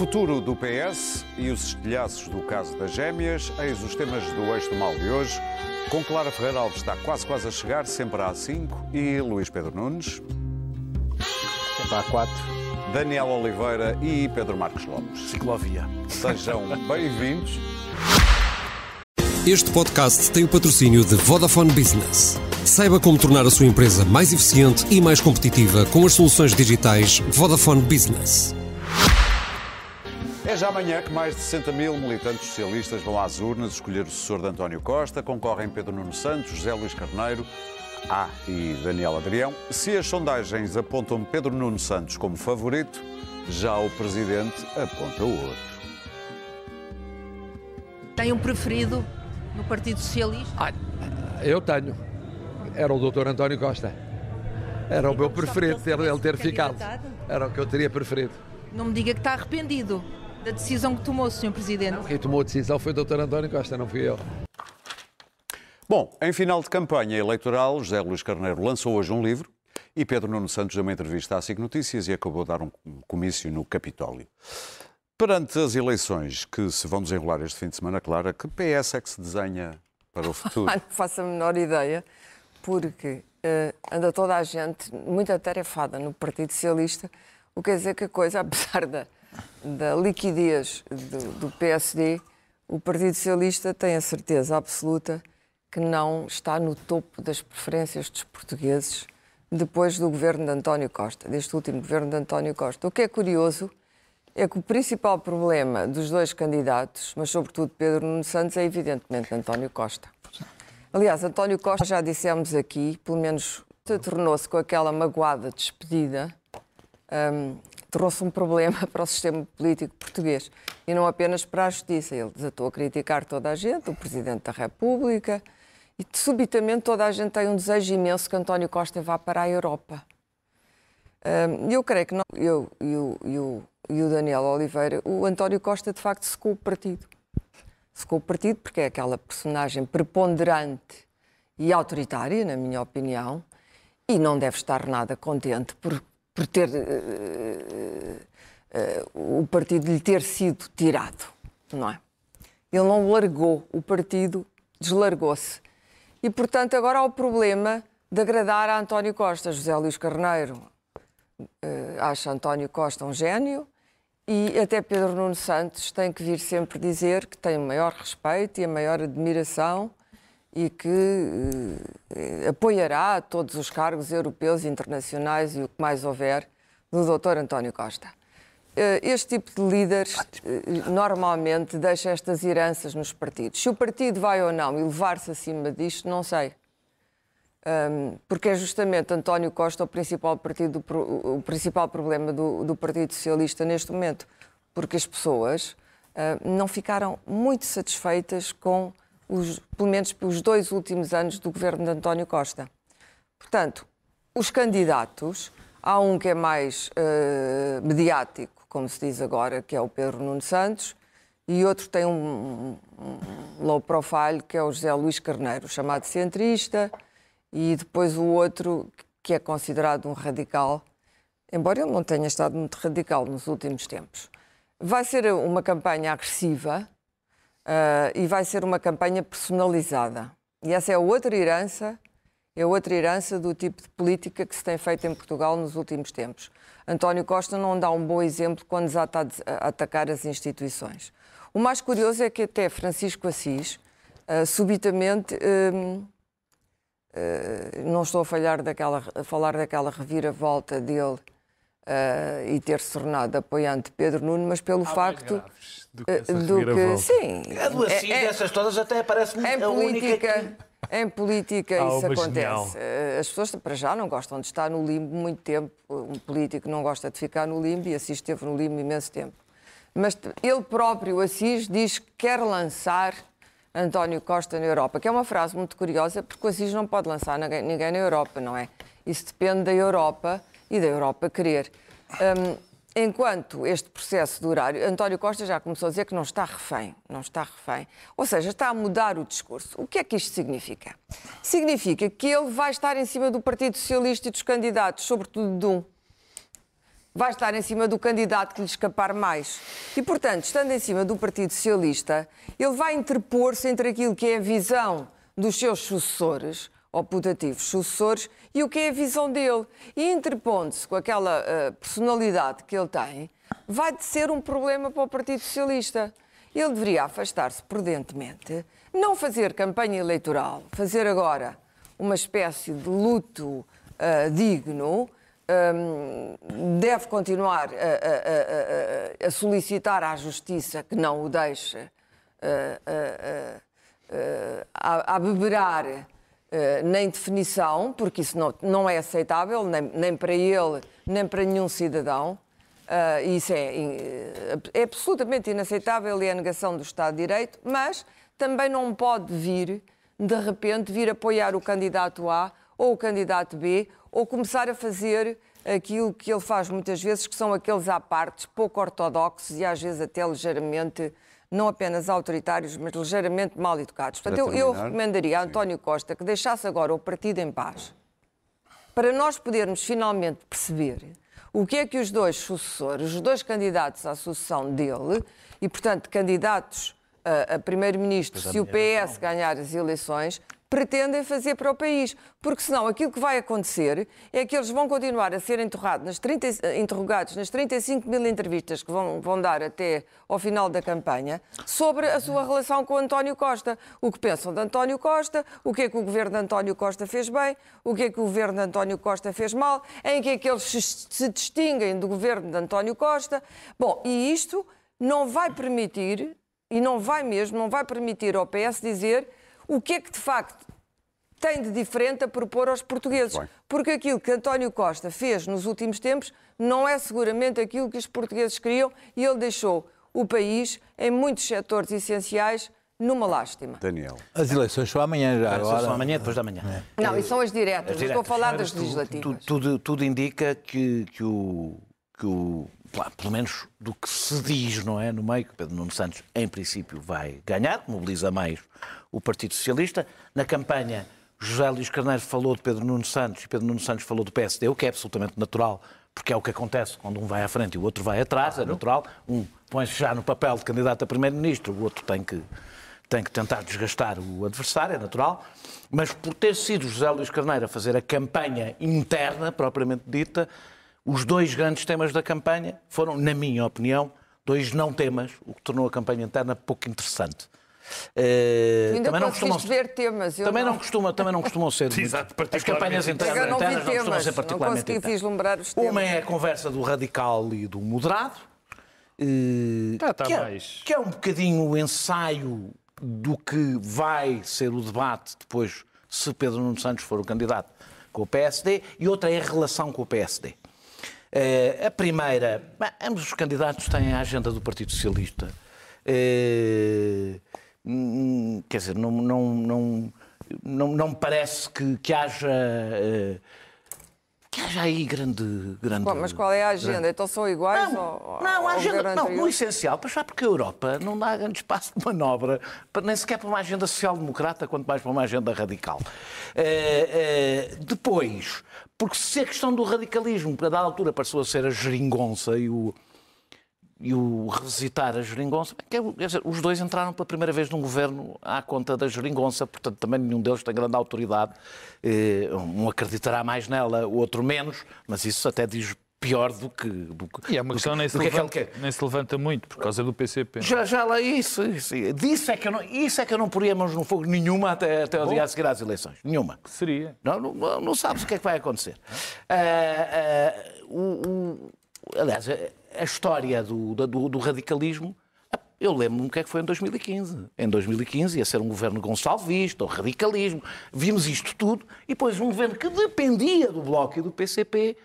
O futuro do PS e os estilhaços do caso das gêmeas, eis os temas do Eixo do Mal de hoje. Com Clara Ferreira Alves está quase quase a chegar, sempre às 5, e Luís Pedro Nunes. Sempre há 4. Daniel Oliveira e Pedro Marcos Lopes. Ciclovia. Sejam bem-vindos. Este podcast tem o patrocínio de Vodafone Business. Saiba como tornar a sua empresa mais eficiente e mais competitiva com as soluções digitais Vodafone Business. É já amanhã que mais de 60 mil militantes socialistas vão às urnas escolher o sucessor de António Costa. Concorrem Pedro Nuno Santos, José Luís Carneiro ah, e Daniel Adrião. Se as sondagens apontam Pedro Nuno Santos como favorito, já o presidente aponta o outro. Tem um preferido no Partido Socialista? Ah, eu tenho. Era o doutor António Costa. Era o meu preferido ter, ele ter ficado. Era o que eu teria preferido. Não me diga que está arrependido da decisão que tomou, Sr. Presidente. Não, quem tomou a decisão foi o doutor António Costa, não fui eu. Bom, em final de campanha eleitoral, José Luís Carneiro lançou hoje um livro e Pedro Nuno Santos deu uma entrevista à SIC Notícias e acabou de dar um comício no Capitólio. Perante as eleições que se vão desenrolar este fim de semana, Clara, que PS é que se desenha para o futuro? não faço a menor ideia, porque uh, anda toda a gente muito atarefada no Partido Socialista, o que quer dizer que a coisa, apesar da, da liquidez do, do PSD, o Partido Socialista tem a certeza absoluta que não está no topo das preferências dos portugueses depois do governo de António Costa, deste último governo de António Costa. O que é curioso é que o principal problema dos dois candidatos, mas sobretudo Pedro Nuno Santos, é evidentemente António Costa. Aliás, António Costa, já dissemos aqui, pelo menos tornou-se com aquela magoada despedida, um, trouxe um problema para o sistema político português. E não apenas para a justiça. Ele desatou a criticar toda a gente, o Presidente da República, e subitamente toda a gente tem um desejo imenso que António Costa vá para a Europa. Eu creio que não, eu e o Daniel Oliveira, o António Costa de facto secou o partido secou o partido porque é aquela personagem preponderante e autoritária, na minha opinião, e não deve estar nada contente por, por ter uh, uh, o partido lhe ter sido tirado, não é? Ele não largou o partido, deslargou-se. E, portanto, agora há o problema de agradar a António Costa. José Luís Carneiro acha António Costa um gênio, e até Pedro Nuno Santos tem que vir sempre dizer que tem o maior respeito e a maior admiração e que eh, apoiará todos os cargos europeus internacionais e o que mais houver do Dr. António Costa. Eh, este tipo de líderes eh, normalmente deixa estas heranças nos partidos. Se o partido vai ou não elevar-se acima disto, não sei. Porque é justamente António Costa o principal, partido, o principal problema do, do Partido Socialista neste momento, porque as pessoas uh, não ficaram muito satisfeitas com, os, pelo menos, os dois últimos anos do governo de António Costa. Portanto, os candidatos, há um que é mais uh, mediático, como se diz agora, que é o Pedro Nuno Santos, e outro tem um, um low profile, que é o José Luís Carneiro, chamado centrista e depois o outro que é considerado um radical, embora ele não tenha estado muito radical nos últimos tempos. Vai ser uma campanha agressiva uh, e vai ser uma campanha personalizada. E essa é outra herança, é outra herança do tipo de política que se tem feito em Portugal nos últimos tempos. António Costa não dá um bom exemplo quando desata a atacar as instituições. O mais curioso é que até Francisco Assis, uh, subitamente, Uh, não estou a, falhar daquela, a falar daquela reviravolta dele uh, e ter se tornado apoiante de Pedro Nuno, mas pelo Há facto do que, uh, do que sim. A do Assis, é, dessas todas, até parece-me em política. Que... Em política isso acontece. As pessoas, para já, não gostam de estar no limbo muito tempo. Um político não gosta de ficar no limbo e Assis esteve no limbo imenso tempo. Mas ele próprio, Assis, diz que quer lançar António Costa na Europa, que é uma frase muito curiosa, porque o Assis não pode lançar ninguém na Europa, não é? Isso depende da Europa e da Europa querer. Um, enquanto este processo durar, António Costa já começou a dizer que não está refém, não está refém. Ou seja, está a mudar o discurso. O que é que isto significa? Significa que ele vai estar em cima do Partido Socialista e dos candidatos, sobretudo de um, vai estar em cima do candidato que lhe escapar mais. E, portanto, estando em cima do Partido Socialista, ele vai interpor-se entre aquilo que é a visão dos seus sucessores, ou putativos sucessores, e o que é a visão dele. E interpondo-se com aquela uh, personalidade que ele tem, vai ser um problema para o Partido Socialista. Ele deveria afastar-se prudentemente, não fazer campanha eleitoral, fazer agora uma espécie de luto uh, digno, um, deve continuar a, a, a, a, solicitar à Justiça que não o deixe uh, a, beberar nem definição, porque isso não, não é aceitável, nem, nem para ele, nem para nenhum cidadão. Uh, isso é, é absolutamente inaceitável e é a negação do Estado de Direito, mas também não pode vir, de repente, vir apoiar o candidato A ou o candidato B ou começar a fazer aquilo que ele faz muitas vezes, que são aqueles apartes pouco ortodoxos e às vezes até ligeiramente, não apenas autoritários, mas ligeiramente mal educados. Portanto, eu, eu, recomendaria a António Costa que deixasse agora o partido em paz, para nós podermos finalmente perceber o que é que os dois sucessores, os dois candidatos à sucessão dele, e portanto candidatos a, a primeiro-ministro, se o PS ganhar as eleições, pretendem fazer para o país. Porque senão aquilo que vai acontecer é que eles vão continuar a ser nas 30, interrogados nas 35 mil entrevistas que vão, vão dar até ao final da campanha sobre a sua relação com António Costa. O que pensam de António Costa, o que é que o governo de António Costa fez bem, o que é que o governo de António Costa fez mal, em que é que eles se distinguem do governo de António Costa. Bom, e isto não vai permitir, e não vai mesmo, não vai permitir ao PS dizer o que é que de facto tem de diferente a propor aos portugueses. Bem. Porque aquilo que António Costa fez nos últimos tempos não é seguramente aquilo que os portugueses queriam e ele deixou o país em muitos setores essenciais numa lástima. Daniel. As eleições são amanhã já. Agora... São amanhã, depois da manhã. É. Não, e são as diretas. As diretas. Estou a falar das legislativas. Tudo, tudo, tudo, indica que, que o, que o pelo menos do que se diz, não é? No meio, que Pedro Nuno Santos, em princípio, vai ganhar, mobiliza mais o Partido Socialista. Na campanha, José Luís Carneiro falou de Pedro Nuno Santos e Pedro Nuno Santos falou do PSD, o que é absolutamente natural, porque é o que acontece quando um vai à frente e o outro vai atrás, é natural. Um põe-se já no papel de candidato a primeiro-ministro, o outro tem que, tem que tentar desgastar o adversário, é natural. Mas por ter sido José Luís Carneiro a fazer a campanha interna, propriamente dita, os dois grandes temas da campanha foram, na minha opinião, dois não temas, o que tornou a campanha interna pouco interessante. Uh, ainda também não costumam ver temas. também não, não costuma, também não costumam ser. Exato, as campanhas internas, não, internas não costumam ser particularmente. Não vislumbrar os temas. Uma é a conversa do radical e do moderado. Uh, tá, tá que, é, que, é, um bocadinho o ensaio do que vai ser o debate depois, se Pedro Nuno Santos for o candidato com o PSD, e outra é a relação com o PSD. Uh, a primeira, ambos os candidatos têm a agenda do Partido Socialista. Uh, quer dizer, não, não, não, não, me parece que, que haja. Que haja aí grande. grande mas qual é a agenda? Grande... Então são iguais? Não, não a agenda. Não, no essencial, para já porque a Europa não dá grande espaço de manobra, nem sequer para uma agenda social-democrata, quanto mais para uma agenda radical. Uh, uh, depois, porque se a questão do radicalismo, para dar altura, passou a ser a geringonça e o, e o revisitar a geringonça, quer dizer, os dois entraram pela primeira vez num governo à conta da geringonça, portanto também nenhum deles tem grande autoridade. Eh, um acreditará mais nela, o outro menos, mas isso até diz pior do que. Do que e é uma questão que, nem, se levanta, nem se levanta muito por causa do PCP. É? Já, já lá, isso, isso. Disso é que eu não, isso é que eu não poria mãos no fogo nenhuma até, até o dia a seguir às eleições. Nenhuma. Que seria? Não, não, não sabes o que é que vai acontecer. Uh, uh, o, o, aliás, a história do, do, do radicalismo. Eu lembro-me o que é que foi em 2015. Em 2015 ia ser um governo gonçalvista, o radicalismo. Vimos isto tudo. E depois um governo que dependia do Bloco e do PCP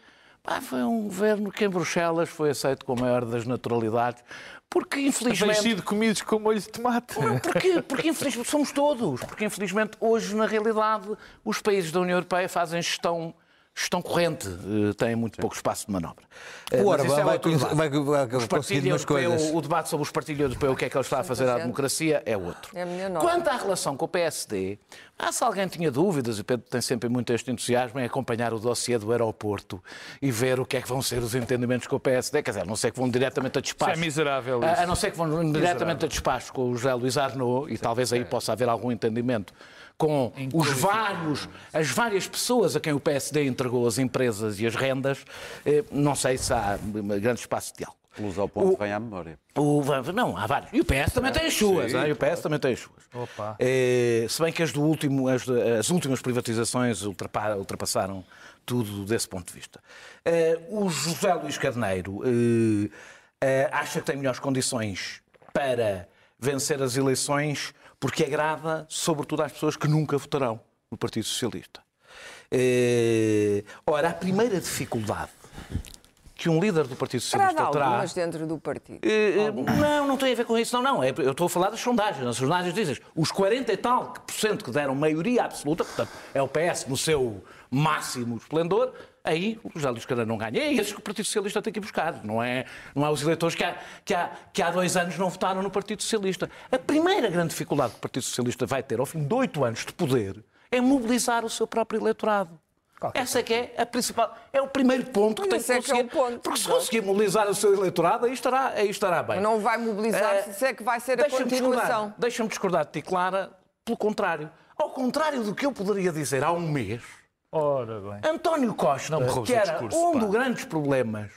Pá, foi um governo que em Bruxelas foi aceito com a maior das naturalidades, porque infelizmente... Tem sido comidos com molho de tomate. Não, porque, porque infelizmente somos todos, porque infelizmente hoje, na realidade, os países da União Europeia fazem gestão gestão corrente uh, tem muito pouco espaço de manobra. O Orbán é vai, vai, vai, vai conseguir umas coisas. O debate sobre os partilhos europeus, o que é que ele está a fazer à democracia, é outro. É Quanto à relação com o PSD, ah, se alguém tinha dúvidas, e Pedro tem sempre muito este entusiasmo em acompanhar o dossiê do aeroporto e ver o que é que vão ser os entendimentos com o PSD, quer dizer, a não ser que vão diretamente a despacho. Isso é miserável. Isso. A, não ser que vão miserável. diretamente a despacho com o José Luís Arnaud, e talvez aí possa haver algum entendimento com os vários, as várias pessoas a quem o PSD entregou as empresas e as rendas, eh, não sei se há grande espaço de diálogo. Luz ao ponto o, vem à memória. O, não, há vários. E o PS também é, tem as suas. Sim, é? E o PS também tem as suas. Opa. É, se bem que as, do último, as, as últimas privatizações ultrapassaram tudo desse ponto de vista. É, o José Luís Carneiro acha que tem melhores condições para vencer as eleições porque agrada, sobretudo, às pessoas que nunca votarão no Partido Socialista. É... Ora, a primeira dificuldade que um líder do Partido Socialista terá... algumas dentro do partido. É, não, não tem a ver com isso, não, não. É, eu estou a falar das sondagens. As sondagens dizem os 40 e tal por cento que deram maioria absoluta, portanto, é o PS no seu máximo esplendor, aí o José Luís Carneiro não ganha. É esses que o Partido Socialista tem que ir buscar, não é, não é os eleitores que há, que, há, que há dois anos não votaram no Partido Socialista. A primeira grande dificuldade que o Partido Socialista vai ter ao fim de oito anos de poder é mobilizar o seu próprio eleitorado. Qualquer Essa é que é a principal, é o primeiro ponto que tem que conseguir. É, que é porque se conseguir mobilizar o seu eleitorado, aí estará, aí estará bem. Não vai mobilizar, uh, se é que vai ser a continuação. Deixa-me discordar de ti, Clara, pelo contrário. Ao contrário do que eu poderia dizer há um mês, Ora bem. António Costa, que era discurso, um dos grandes problemas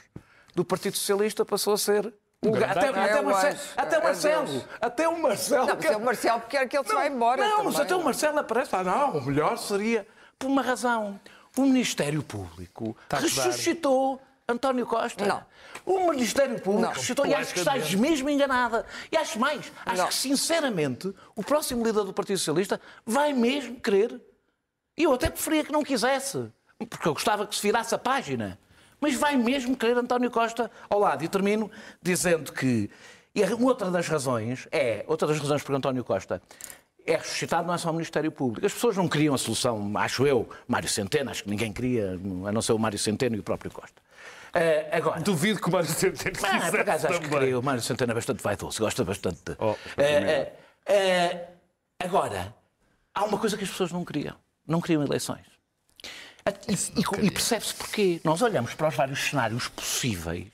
do Partido Socialista, passou a ser o, até, até, Marcelo, até, Marcelo, até o Marcelo. Não, quer... o Marcelo quer que ele se vá embora. Não, também. mas até o Marcelo aparece lá. Não, o melhor seria por uma razão. O Ministério Público Está ressuscitou António Costa. Não. O Ministério Público não. ressuscitou e acho que estás mesmo enganada. E acho mais, acho não. que sinceramente o próximo líder do Partido Socialista vai mesmo querer e eu até preferia que não quisesse, porque eu gostava que se virasse a página. Mas vai mesmo querer António Costa ao lado. E termino dizendo que e outra das razões é, outra das razões por António Costa é ressuscitado não é só o Ministério Público. As pessoas não queriam a solução, acho eu, Mário Centeno, acho que ninguém queria, a não ser o Mário Centeno e o próprio Costa. Uh, agora, Duvido que o Mário Centeno quisesse ah, por acaso acho que queria. O Mário Centeno é bastante vaidoso, gosta bastante de... Oh, uh, uh, agora, há uma coisa que as pessoas não queriam não queriam eleições. E, e, e percebe-se porquê. Nós olhamos para os vários cenários possíveis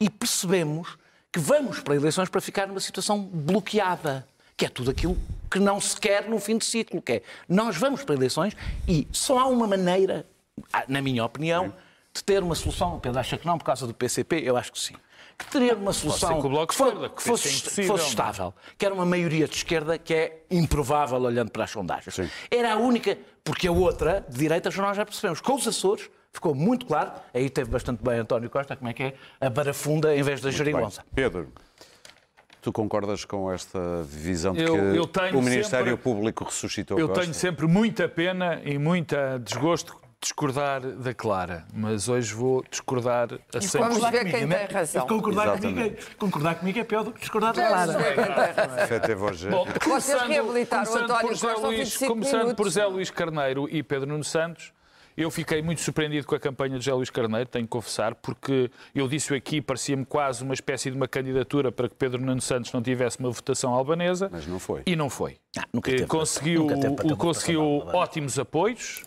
e percebemos que vamos para eleições para ficar numa situação bloqueada, que é tudo aquilo que não se quer no fim de ciclo, que é nós vamos para eleições e só há uma maneira, na minha opinião, de ter uma solução. O Pedro acha que não por causa do PCP, eu acho que sim que teria uma solução que, que, for, que, fosse, é fosse estável, que era uma maioria de esquerda que é improvável olhando para as sondagens. Sim. Era a única, porque a outra, de direita, nós já percebemos. Com os Açores, ficou muito claro, aí teve bastante bem António Costa, como é que é, a barafunda em vez da geringonça. Pedro, tu concordas com esta visão de eu, que eu o Ministério sempre, Público ressuscitou Eu Costa? tenho sempre muita pena e muita desgosto discordar da Clara, mas hoje vou discordar a 100%. Vamos ver quem tem razão. Concordar comigo, é, concordar comigo é pior do que discordar da Clara. Bom, Vocês reabilitaram o António por Zé Luís, Começando por Zé Luís Carneiro e Pedro Nuno Santos, eu fiquei muito surpreendido com a campanha de José Luís Carneiro, tenho que confessar, porque eu disse aqui, parecia-me quase uma espécie de uma candidatura para que Pedro Nuno Santos não tivesse uma votação albanesa. Mas não foi. E não foi. Ah, nunca teve, conseguiu nunca teve conseguiu ótimos apoios.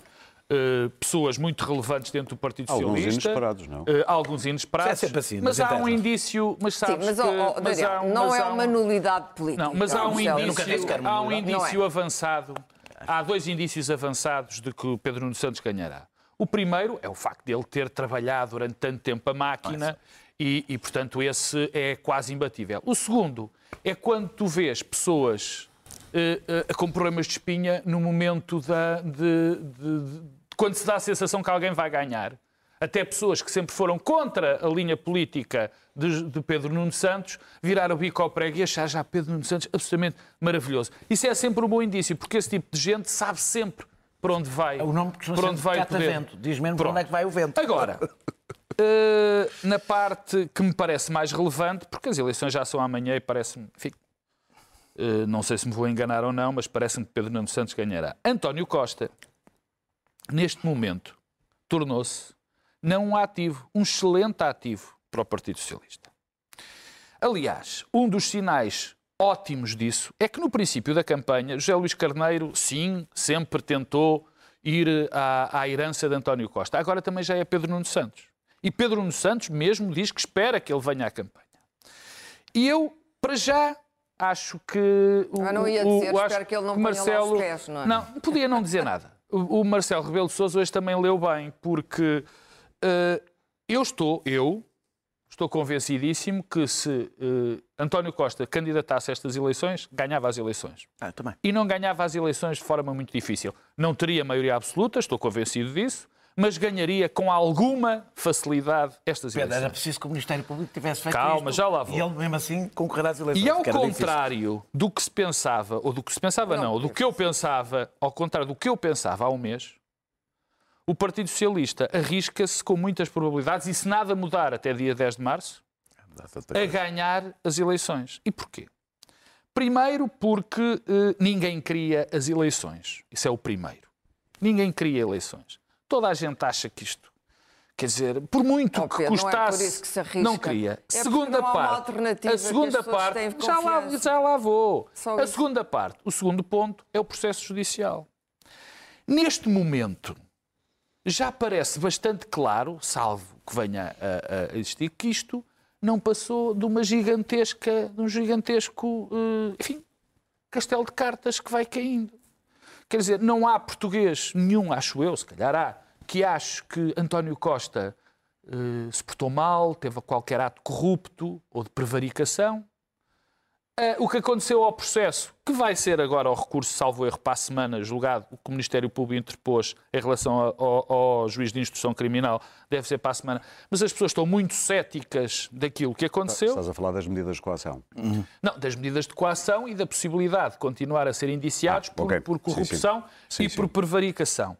Uh, pessoas muito relevantes dentro do Partido alguns Socialista. Alguns inesperados, não? Uh, alguns inesperados. É assim, mas, mas há um indício, mas sabes Sim, mas, que, oh, oh, mas há um, não mas é uma nulidade política. Não, mas há um indício, há um indício é. avançado, há dois indícios avançados de que o Pedro Nuno Santos ganhará. O primeiro é o facto de ele ter trabalhado durante tanto tempo a máquina e, e, portanto, esse é quase imbatível. O segundo é quando tu vês pessoas uh, uh, com problemas de espinha no momento da, de, de quando se dá a sensação que alguém vai ganhar, até pessoas que sempre foram contra a linha política de, de, Pedro Nuno Santos, virar o bico ao prego e achar já Pedro Nuno Santos absolutamente maravilhoso. Isso é sempre um bom indício, porque esse tipo de gente sabe sempre para onde vai. É o nome que para onde vai o poder. Vento. Diz mesmo para onde é que vai o vento. Agora, uh, na parte que me parece mais relevante, porque as eleições já são amanhã e parece-me, uh, não sei se me vou enganar ou não, mas parece-me que Pedro Nuno Santos ganhará. António Costa neste momento, tornou-se não um ativo, um excelente ativo para o Partido Socialista. Aliás, um dos sinais ótimos disso é que no princípio da campanha, José Luís Carneiro, sim, sempre tentou ir à, à herança de António Costa. Agora também já é Pedro Nuno Santos. E Pedro Nuno Santos mesmo diz que espera que ele venha à campanha. E eu, para já, acho que. O, ah, não ia dizer, o, espero que ele não Marcelo, pés, não é? Não, podia não dizer nada. O, o Marcelo Rebelo de Sousa hoje também leu bem, porque eu estou, eu, estou convencidíssimo que se uh, António Costa candidatasse a estas eleições, ganhava as eleições. Ah, também. E não ganhava as eleições de forma muito difícil. Não teria maioria absoluta, estou convencido disso, mas ganharia com alguma facilidade estas Pedro, eleições. Era preciso que o Ministério Público tivesse feito Calma, isto, já lá vou. E ele mesmo assim concorrerá às eleições. E ao contrário difícil. do que se pensava, ou do que se pensava não, não do que eu pensava, ao contrário do que eu pensava há um mês, o Partido Socialista arrisca-se com muitas probabilidades, e se nada mudar até dia 10 de março, a ganhar as eleições. E porquê? Primeiro porque eh, ninguém queria as eleições. Isso é o primeiro. Ninguém queria eleições. Toda a gente acha que isto. Quer dizer, por muito oh, Pedro, que custasse, não, é que não queria. É segunda não parte, a segunda parte, já lá, já lá vou. Só a isso. segunda parte, o segundo ponto é o processo judicial. Neste momento, já parece bastante claro, salvo que venha a, a existir, que isto não passou de uma gigantesca, de um gigantesco, eh, enfim, castelo de cartas que vai caindo. Quer dizer, não há português nenhum, acho eu, se calhar há, que ache que António Costa uh, se portou mal, teve qualquer ato corrupto ou de prevaricação. Uh, o que aconteceu ao processo, que vai ser agora o recurso, salvo erro, para a semana julgado, o que o Ministério Público interpôs em relação ao, ao, juiz de instrução criminal, deve ser para a semana. Mas as pessoas estão muito céticas daquilo que aconteceu. Estás a falar das medidas de coação? Uhum. Não, das medidas de coação e da possibilidade de continuar a ser indiciados ah, por, okay. por, corrupção sim, sim. Sim, e por prevaricação.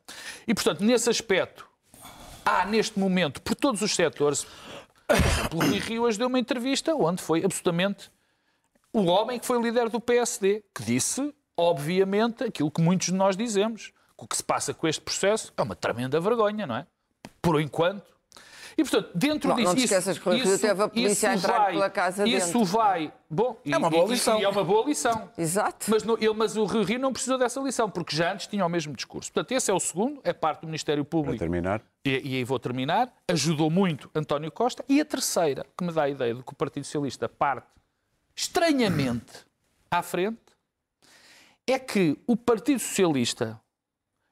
E, portanto, nesse aspecto, há neste momento, por todos os setores, o Rui Rio hoje deu uma entrevista onde foi absolutamente o homem que foi líder do PSD, que disse, obviamente, aquilo que muitos de nós dizemos. Que o que se passa com este processo é uma tremenda vergonha, não é? Por enquanto. E, portanto, dentro não, disso. Não te esqueças que isso, teve a polícia a entrar vai, pela casa Isso dentro. vai. Bom, é uma boa lição. E, é uma boa lição. Exato. Mas, no, ele, mas o Rio não precisou dessa lição, porque já antes tinha o mesmo discurso. Portanto, esse é o segundo, é parte do Ministério Público. Para terminar. E, e aí vou terminar. Ajudou muito António Costa. E a terceira, que me dá a ideia de que o Partido Socialista parte estranhamente à frente é que o Partido Socialista,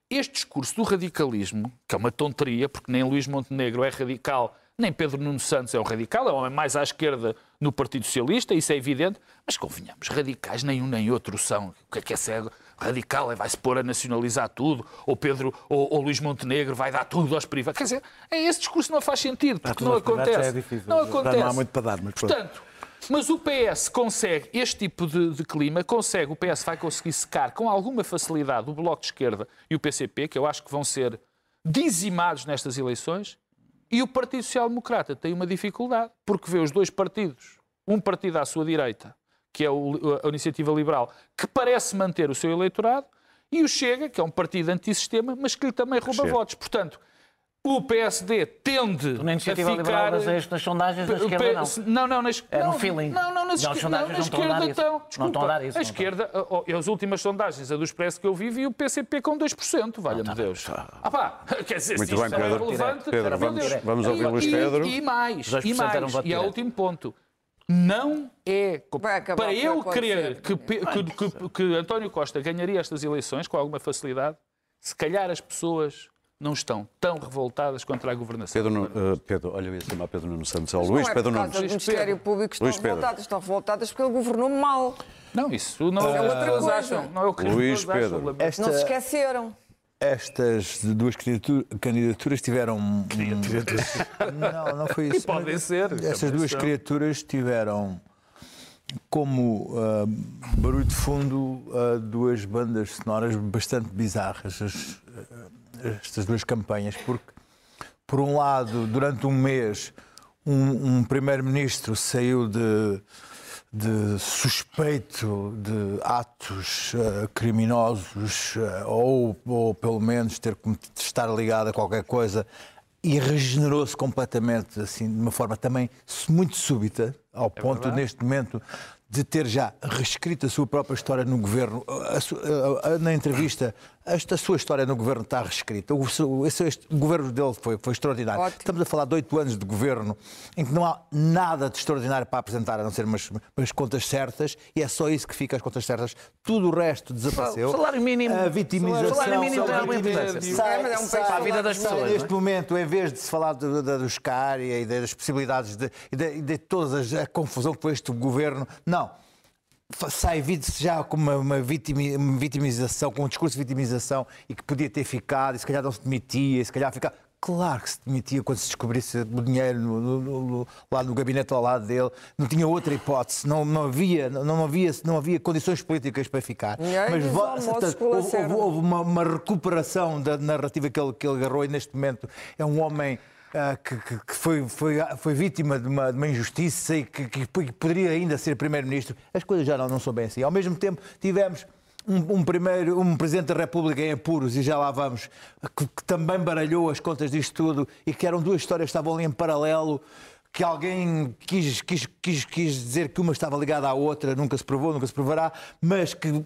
este discurso do radicalismo, que é uma tonteria, porque nem Luís Montenegro é radical, nem Pedro Nuno Santos é um radical, é um homem mais à esquerda no Partido Socialista, isso é evidente, mas convenhamos, radicais nenhum nem outro são. O que é que é ser radical? É vai-se pôr a nacionalizar tudo, ou Pedro ou, ou, Luís Montenegro vai dar tudo aos privados. Quer dizer, é esse discurso não faz sentido, porque não acontece. É difícil, não acontece. Não há muito para dar, mas Portanto, mas o PS consegue, este tipo de, de, clima, consegue, o PS vai conseguir secar com alguma facilidade o Bloco de Esquerda e o PCP, que eu acho que vão ser dizimados nestas eleições, e o Partido Social Democrata tem uma dificuldade, porque vê os dois partidos, um partido à sua direita, que é a Iniciativa Liberal, que parece manter o seu eleitorado, e o Chega, que é um partido antissistema, mas que lhe também rouba votos. Portanto, o PSD tende na iniciativa a ficar... liberal nas sondagens da esquerda não. Não, não, nas... É no feeling. Não, não, nas, não, sondagens não, na esquerda estão. Desculpa, não estão a dar isso. A esquerda, as últimas sondagens, a do Expresso que eu vi, vi o PCP com 2%, valha-me tá Deus. Ah pá, quer dizer, Muito se bem, Pedro. É relevante... Pedro, vamos, vamos ouvir Luís Pedro. E, e mais, e mais, e é o último ponto. Não é para eu crer que, que, que, que António Costa ganharia estas eleições com alguma facilidade, se calhar as pessoas não estão tão revoltadas contra a governação. Pedro, uh, Pedro olha, eu ia chamar Pedro Nuno Santos. Mas Luís não é Pedro Nuno Santos. O Ministério Público estão Luís revoltadas, estão revoltadas porque ele governou mal. Não, isso não é, é outra coisa. Acham, não é o que Luís Pedro. Esta... Não se esqueceram. Estas duas candidaturas tiveram. não, não foi isso. E podem ser. Estas duas são. criaturas tiveram como uh, barulho de fundo uh, duas bandas sonoras bastante bizarras. As, uh, estas duas campanhas, porque, por um lado, durante um mês, um, um primeiro-ministro saiu de, de suspeito de atos uh, criminosos uh, ou, ou pelo menos ter de estar ligado a qualquer coisa e regenerou-se completamente assim de uma forma também muito súbita ao é ponto verdade. neste momento de ter já reescrito a sua própria história no governo. A, a, a, na entrevista, esta sua história no governo está reescrita. O, esse, este, o governo dele foi, foi extraordinário. Ótimo. Estamos a falar de oito anos de governo em que não há nada de extraordinário para apresentar, a não ser umas, umas contas certas, e é só isso que fica, as contas certas. Tudo o resto desapareceu. O salário mínimo. A vitimização. O salário mínimo é uma importância. Sai, é um para a vida das pessoas. Neste é? momento, em vez de se falar do, do, dos CARI e das possibilidades de, de, de toda a confusão que foi este governo, não sai se já com uma, uma, vitimização, com um discurso de vitimização e que podia ter ficado, e se calhar não se demitia, e se calhar ficava. Claro que se demitia quando se descobrisse o dinheiro no, no, no, lá no gabinete ao lado dele. Não tinha outra hipótese. Não, não, havia, não, havia, não havia condições políticas para ficar. Mas houve, houve, houve uma, uma, recuperação da narrativa que ele, que ele agarrou e neste momento é um homem uh, que, que, foi, foi, foi vítima de uma, de uma injustiça e que, que, poderia ainda ser primeiro-ministro. As coisas já não, não são bem assim. Ao mesmo tempo, tivemos um, um, primeiro, um Presidente da República em apuros, e já lá vamos, que, que, também baralhou as contas disto tudo e que eram duas histórias que estavam ali em paralelo, que alguém quis, quis, quis, quis dizer que uma estava ligada à outra, nunca se provou, nunca se provará, mas que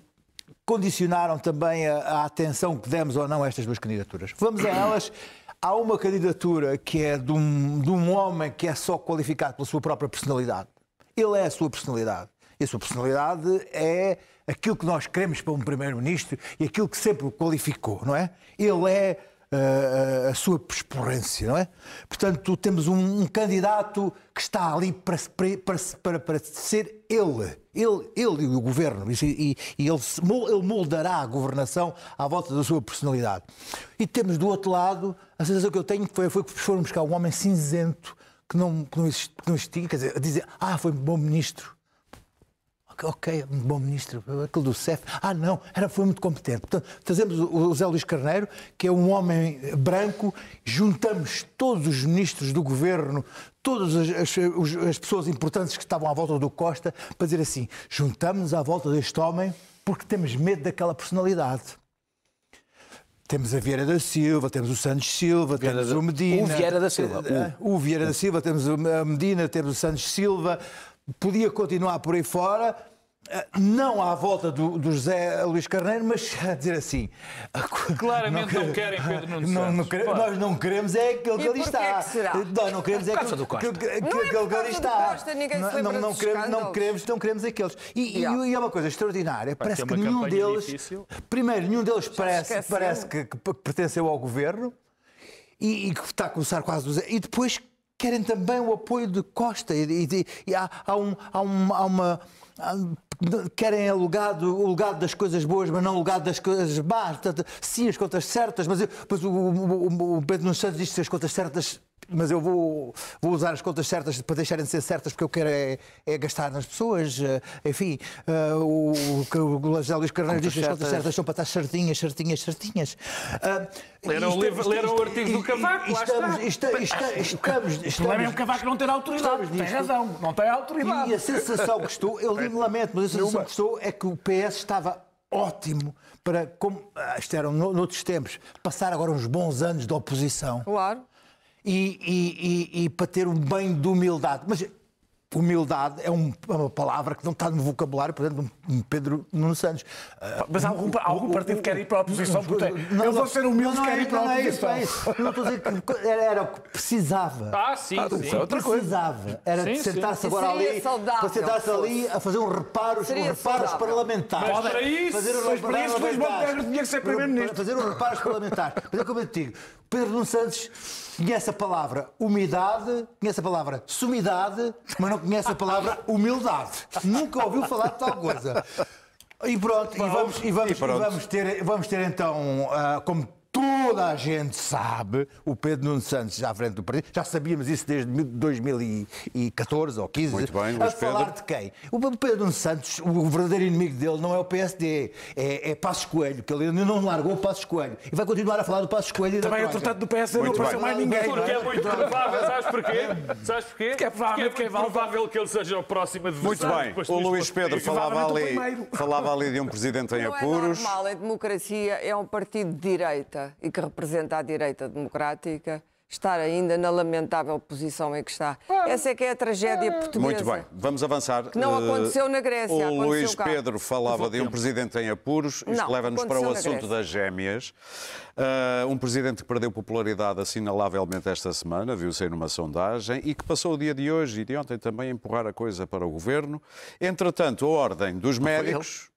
condicionaram também a, a atenção que demos ou não a estas duas candidaturas. Vamos a elas. Há uma candidatura que é de um, de um homem que é só qualificado pela sua própria personalidade. Ele é a sua personalidade. E a sua personalidade é aquilo que nós queremos para um primeiro-ministro e aquilo que sempre o qualificou, não é? Ele é uh, a sua exporrência, não é? Portanto, temos um, um candidato que está ali para, para, para, para ser ele, ele, ele e o governo, e, e ele, ele moldará a governação à volta da sua personalidade. E temos do outro lado, a sensação que eu tenho foi, foi que foram buscar um homem cinzento que não, que não, existia, quer dizer, a dizer, ah, foi um bom ministro ok, um bom ministro, aquele do CEF. Ah, não, era, foi muito competente. Portanto, trazemos o José Luís Carneiro, que é um homem branco, juntamos todos os ministros do governo, todas as, as, as pessoas importantes que estavam à volta do Costa, para dizer assim: juntamos à volta deste homem porque temos medo daquela personalidade. Temos a Vieira da Silva, temos o Santos Silva, Vieira temos o Medina. O Vieira da Silva. O, o Vieira da Silva, temos a Medina, temos o Santos Silva. Podia continuar por aí fora, eh, não à volta do, do, José Luís Carneiro, mas a dizer assim. Claramente não, não querem Pedro Nuno não, não queremos, Nós não queremos é aquele que ali está. É que será? Nós não queremos é aquele que, que, que, que, não é que ali está. Costa, ninguém não, se não, não, queremos, não, queremos, não queremos aqueles. E, e, e é uma coisa extraordinária. Vai parece que nenhum deles. Difícil. Primeiro, nenhum deles parece, parece que, pertenceu ao governo e, e que está a começar quase. E depois querem também o apoio de Costa. E, e, e há, há, um, há, um, há uma querem o legado, o legado das coisas boas, mas não o legado das coisas más. Portanto, sim, as contas certas, mas, eu, o, o, o Pedro Nunes Santos diz que as contas certas mas eu vou, vou usar as contas certas para deixarem de ser certas porque eu quero é, é gastar nas pessoas. Eh, enfim, uh, o, o, o José Luís Carneiro diz que as contas certas são para estar certinhas, certinhas, certinhas. Uh, leram, o, livro, leram o artigo do Cavaco, lá estamos, está. Estamos, estamos, o problema é o Cavaco não ter autoridade. Tem razão, não tem autoridade. E a sensação que estou, eu lamento, mas a sensação que estou é que o PS estava ótimo para, como, ah, isto era noutros tempos, passar agora uns bons anos de oposição. Claro e, e, e, e para ter um bem de humildade. Mas humildade é, um, é uma palavra que não está no vocabulário, por exemplo, de Pedro Nuno Santos. Mas há algum, algum partido que quer ir para a oposição? Não, eu vou ser humilde e quero ir para a oposição. É isso, é isso. Não estou a dizer que era, era o que precisava. Ah, sim, ah, sim. É outra coisa. Precisava. Era sim, de sentar-se agora ali, para sentar-se ali a fazer um reparos, um reparos parlamentares. Mas para isso, fazer um mas para isso Luís Montenegro tinha que ser primeiro-ministro. Fazer um reparos parlamentares. Mas é como eu te digo, Pedro Nuno Santos conhece a palavra umidade, conhece a palavra sumidade, mas não conhece a palavra humildade. Nunca ouviu falar de tal coisa. E pronto, e vamos, e vamos, e vamos, ter, vamos ter então, uh, como toda a gente sabe, o Pedro Nuno Santos já à frente do partido, já sabíamos isso desde 2014 ou 15, Muito bem, a Luís falar Pedro. de quem? O Pedro Nuno Santos, o verdadeiro inimigo dele não é o PSD, é, é Passos Coelho, que ele ainda não largou o Passos Coelho e vai continuar a falar do Passos Coelho e da Também, Troika. entretanto, do PSD não Muito apareceu bem. mais ninguém. Porque é muito provável, sabes porquê? Sabes porquê? Que é provável Porque que é muito provável que ele seja o próximo adversário. Muito bem. O Luís Pedro falava ali, falava ali de um presidente em Não é apuros. normal, a democracia é um partido de direita e que representa a direita democrática estar ainda na lamentável posição em que está. Essa é que é a tragédia portuguesa. Muito bem, vamos avançar. Que não Eh, aconteceu na Grécia, O Luís cá. Pedro falava de um presidente em apuros. Isto leva-nos para o assunto Grécia. das gêmeas. Eh, um presidente que perdeu popularidade assinalavelmente esta semana, viu-se aí numa sondagem, e que passou o dia de hoje e de ontem também a empurrar a coisa para o governo. Entretanto, a Ordem dos Médicos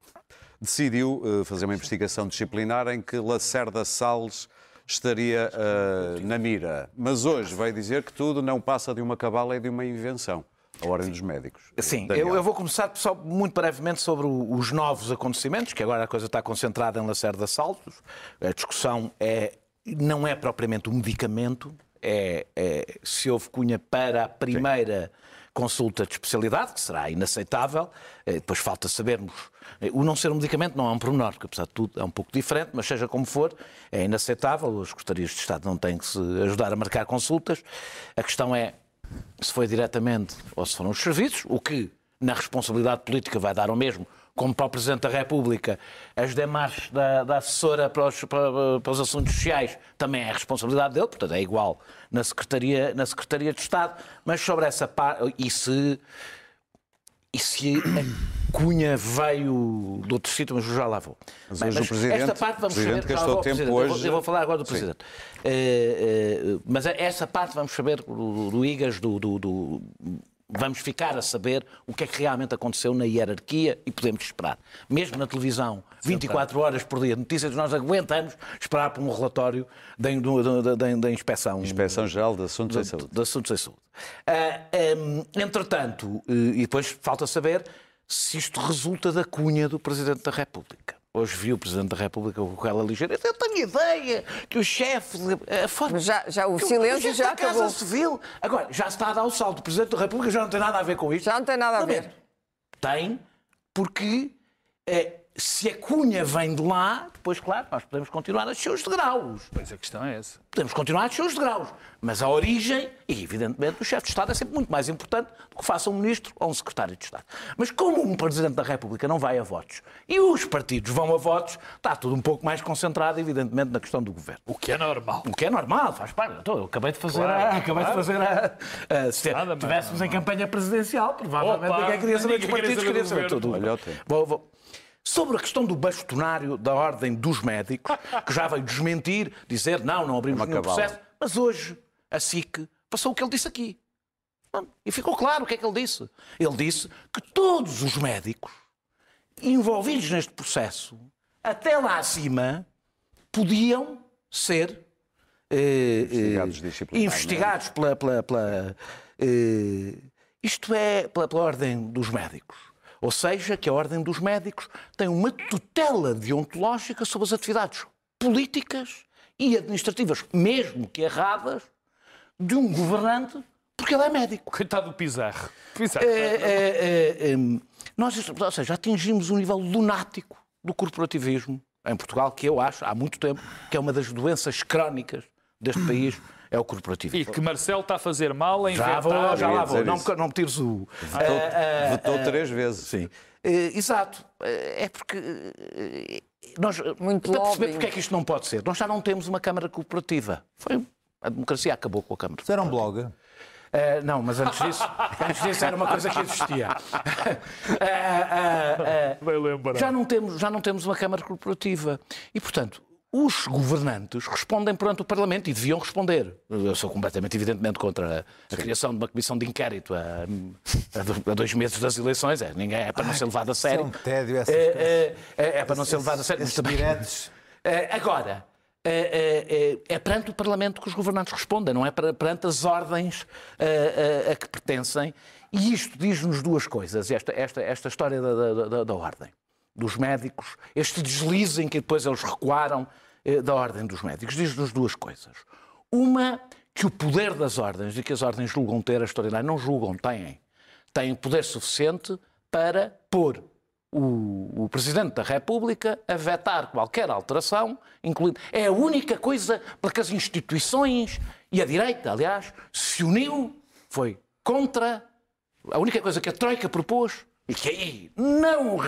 decidiu eh, fazer uma investigação disciplinar em que Lacerda Salles estaria eh, na mira. Mas hoje veio dizer que tudo não passa de uma cabala e de uma invenção. A Ordem dos Médicos. Sim, eu, eu vou começar só muito brevemente sobre o- os novos acontecimentos, que agora a coisa está concentrada em Lacerda Saltos. A discussão é, não é propriamente um medicamento, é, é se houve cunha para a primeira consulta de especialidade, que será inaceitável. Eh, Depois falta sabermos. Eh, O não ser um medicamento não é um pormenor, porque apesar de tudo é um pouco diferente, mas seja como for, é inaceitável. As secretarias de Estado não têm que se ajudar a marcar consultas. A questão é se foi diretamente ou se foram os serviços, o que na responsabilidade política vai dar o mesmo, como para o Presidente da República, as demarches da, da assessora para os, para- para os assuntos sociais também é responsabilidade dele, portanto é igual na Secretaria, na Secretaria de Estado, mas sobre essa parte, e se, e se a cunha veio do outro sítio, mas já lá vou. Mas Bem, hoje o Presidente- esta parte vamos Presidente saber, gastou tempo Presidente. Eu vou- hoje- Eu vou falar agora do Sim. Presidente. Eh, eh, mas essa parte vamos saber do, do IGAS, do, do- do- vamos ficar a saber o que é que realmente aconteceu na hierarquia e podemos esperar. Mesmo na televisão, 24 horas por dia, notícias, nós aguentamos esperar por um relatório da, da- da- da inspeção. Inspeção-Geral de Assuntos em de, Saúde. de assuntos em saúde. Ah, hum, entretanto, eh, e depois falta saber se isto resulta da cunha do Presidente da República. Hoje vi o Presidente da República com aquela ligeireza. Eu tenho ideia que o chefe. A forma, Mas já- já o silêncio chefe já da Casa acabou. Civil. Agora, já está a dar o salto. O Presidente da República já não tem nada a ver com isto. Já não tem nada a ver. Tem, porque eh, se a cunha vem de lá, depois, claro, nós podemos continuar a os degraus. Pois a questão é essa. Podemos continuar a os degraus. Mas a origem, e evidentemente o chefe de Estado é sempre muito mais importante do que faça um ministro ou um secretário de Estado. Mas como um Presidente da República não vai a votos e os partidos vão a votos, está tudo um pouco mais concentrado, evidentemente, na questão do governo. O que é normal. O que é normal, faz parte. Então, eu acabei de fazer Claro, a. Acabei claro. de fazer a. a se estivéssemos em campanha presidencial, provavelmente Opa, ninguém queria saber dos partidos, queria saber tudo. Olha. Vou- vou. Sobre a questão do bastonário da Ordem dos Médicos, que já veio desmentir, dizer não, não abrimos Uma nenhum cabala. processo, mas hoje a SIC passou o que ele disse aqui. E ficou claro o que é que ele disse. Ele disse que todos os médicos envolvidos neste processo, até lá acima, podiam ser eh, Investigados eh, disciplinarmente. investigados pela, pela- pela, eh, isto é, pela, pela ordem dos médicos. Ou seja, que a ordem dos médicos tem uma tutela deontológica sobre as atividades políticas e administrativas, mesmo que erradas, de um governante, porque ele é médico. Coitado do Pizarro. Pizarro. É, é, é, é, nós, ou seja, atingimos um nível lunático do corporativismo em Portugal, que eu acho, há muito tempo, que é uma das doenças crónicas deste país, é o corporativismo. E que Marcelo está a fazer mal em Já vou, inventar... já lá vou. Não, não me tires o. Votou, Ah, ah, votou três vezes. Sim. Eh, exato. Eh, é porque. eh, nós, Muito para perceber lobbying. porque é que isto não pode ser. Nós já não temos uma Câmara Corporativa. Foi, a democracia acabou com a Câmara. Isso era um blog. Eh, não, mas antes disso, antes disso era uma coisa que existia. Vai lembrar. já, não temos, já não temos uma Câmara Corporativa. E, portanto, os governantes respondem perante o Parlamento e deviam responder. Eu sou completamente, evidentemente, contra a, a criação de uma comissão de inquérito a, a do- a dois meses das eleições. É, ninguém, é para não ser levado a sério. é um tédio, essas É, é, é, é para não ser levado a sério. Esses também- é, Agora, é, é, é perante o Parlamento que os governantes respondem, não é perante as ordens é, é, a que pertencem. E isto diz-nos duas coisas, esta, esta, esta história da, da, da- da ordem, dos médicos, este deslize em que depois eles recuaram eh, da Ordem dos Médicos. Diz-nos duas coisas. Uma, que o poder das ordens e que as ordens julgam ter a extraordinário, não julgam, têm. Têm poder suficiente para pôr o, o, Presidente da República a vetar qualquer alteração, incluindo. É a única coisa para que as instituições e a direita, aliás, se uniu, foi contra. A única coisa que a Troika propôs e que aí não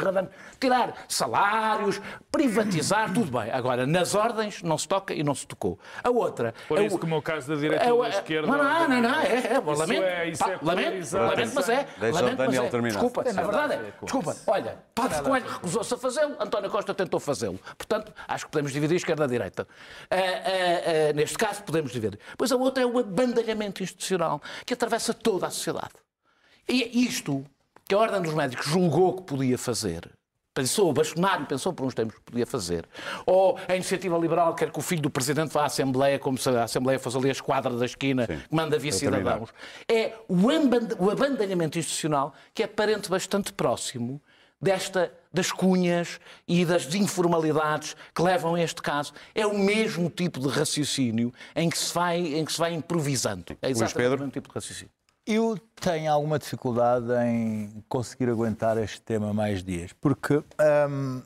tirar salários, privatizar, tudo bem. Agora, nas ordens não se toca e não se tocou. A outra. Por é isso, como é o caso da direita é, ou da esquerda. Não, não, não, não, é, é, lamento. É, isso é lamento, lamento, mas é. Deixa lamento, o Daniel mas é. terminar. Desculpa, é verdade é. Desculpa, olha, Padre Coelho recusou-se a fazê-lo, António Costa tentou fazê-lo. Portanto, acho que podemos dividir esquerda-direita. Uh, uh, uh, neste caso, podemos dividir. Pois a outra é o abandalhamento institucional que atravessa toda a sociedade. E isto que a Ordem dos Médicos julgou que podia fazer, pensou, o bastonário pensou por uns tempos que podia fazer, ou a iniciativa liberal quer que o filho do presidente vá à Assembleia, como se a Assembleia fosse ali a esquadra da esquina, Sim, que manda vir cidadãos, é o abandalhamento institucional que é parente bastante próximo desta das cunhas e das informalidades que levam a este caso. É o mesmo tipo de raciocínio em que se vai, em que se vai improvisando. É exatamente o mesmo tipo de raciocínio. Eu tenho alguma dificuldade em conseguir aguentar este tema mais dias, porque hum,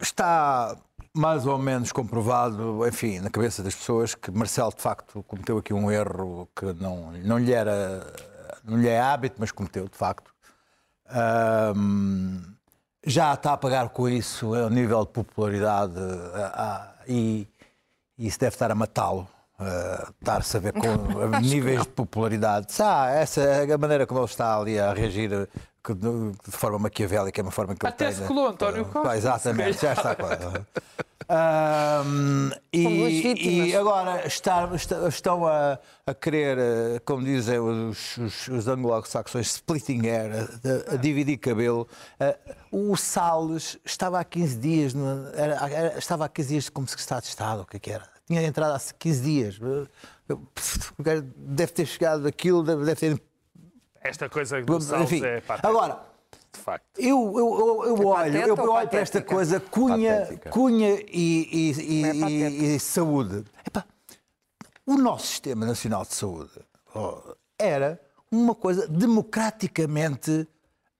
está mais ou menos comprovado, enfim, na cabeça das pessoas, que Marcelo de facto cometeu aqui um erro que não, não, lhe, era, não lhe é hábito, mas cometeu de facto. Hum, já está a pagar com isso a nível de popularidade e isso deve estar a matá-lo uh, estar-se a ver com níveis de popularidade. Ah, essa é a maneira como ele está ali a reagir de, de forma maquiavélica, é uma forma que ele Até tem. se colou António Costa. Ah, exatamente, já está claro. Um, e, e, agora está, está, estão a, a, querer, eh, como dizem os, os, os anglo-saxões, splitting hair, a, a, dividir cabelo. Uh, o Salles estava há 15 dias, no, era, era, estava há 15 dias como secretário de Estado, o que, é que era? Tinha entrado há 15 dias. Deve ter chegado aquilo, deve ter. Esta coisa do Enfim, é patética. Agora, de facto. Eu, eu, eu, eu é olho, eu olho para esta coisa cunha, cunha e, e, é e, e saúde. Epá, o nosso Sistema Nacional de Saúde oh, era uma coisa democraticamente